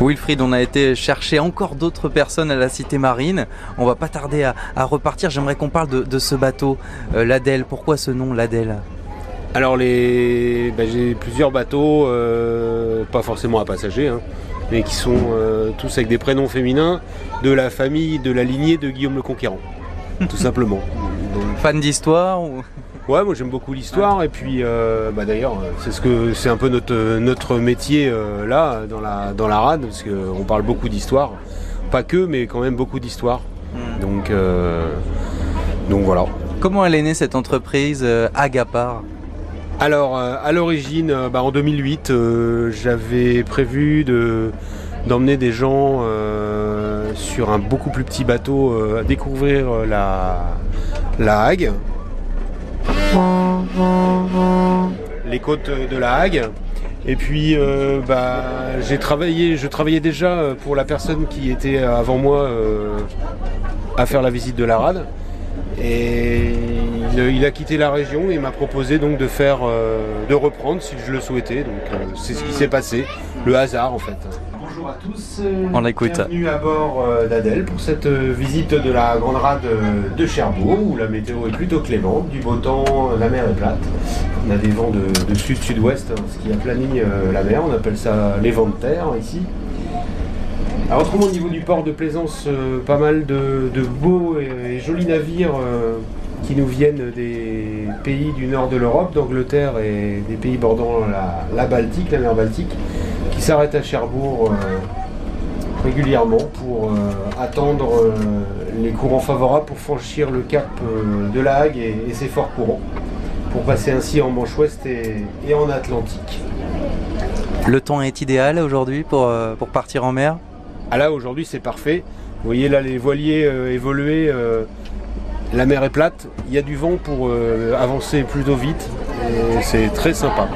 Wilfried, on a été chercher encore d'autres personnes à la cité marine. On va pas tarder à, repartir. J'aimerais qu'on parle de, ce bateau, euh, l'Adèle. Pourquoi ce nom, l'Adèle? Alors les, ben, j'ai plusieurs bateaux, euh, pas forcément à passagers, hein, mais qui sont euh, tous avec des prénoms féminins de la famille, de la lignée de Guillaume le Conquérant, tout simplement. Fan d'histoire ou... Ouais, moi j'aime beaucoup l'histoire et puis euh, bah, d'ailleurs c'est ce que c'est un peu notre, notre métier euh, là dans la dans la rade parce qu'on parle beaucoup d'histoire, pas que mais quand même beaucoup d'histoire. Hmm. Donc donc voilà. Comment elle est née cette entreprise Agapar? Alors à l'origine, bah, en 2008, j'avais prévu de d'emmener des gens sur un beaucoup plus petit bateau à découvrir la, la Hague les côtes de la Hague. Et puis, euh, bah, j'ai travaillé, je travaillais déjà pour la personne qui était avant moi euh, à faire la visite de la rade. Et il, a quitté la région et m'a proposé donc de faire, euh, de reprendre si je le souhaitais. Donc, c'est ce qui s'est passé, le hasard en fait. Bonjour à tous. On écoute. Bienvenue à bord d'Adèle pour cette visite de la Grande Rade de Cherbourg où la météo est plutôt clémente, du beau temps, la mer est plate. On a des vents de, sud-sud-ouest, hein, ce qui aplanit euh, la mer. On appelle ça les vents de terre ici. Alors autrement au niveau du port de Plaisance, euh, pas mal de, beaux et, jolis navires euh, qui nous viennent des pays du nord de l'Europe, d'Angleterre et des pays bordant la Baltique, la mer Baltique s'arrête à Cherbourg euh, régulièrement pour attendre les courants favorables pour franchir le cap de la Hague et, ses forts courants, pour passer ainsi en Manche Ouest et, en Atlantique. Le temps est idéal aujourd'hui pour partir en mer? Ah là aujourd'hui c'est parfait. Vous voyez là les voiliers évoluer, la mer est plate, il y a du vent pour avancer plutôt vite c'est très sympa.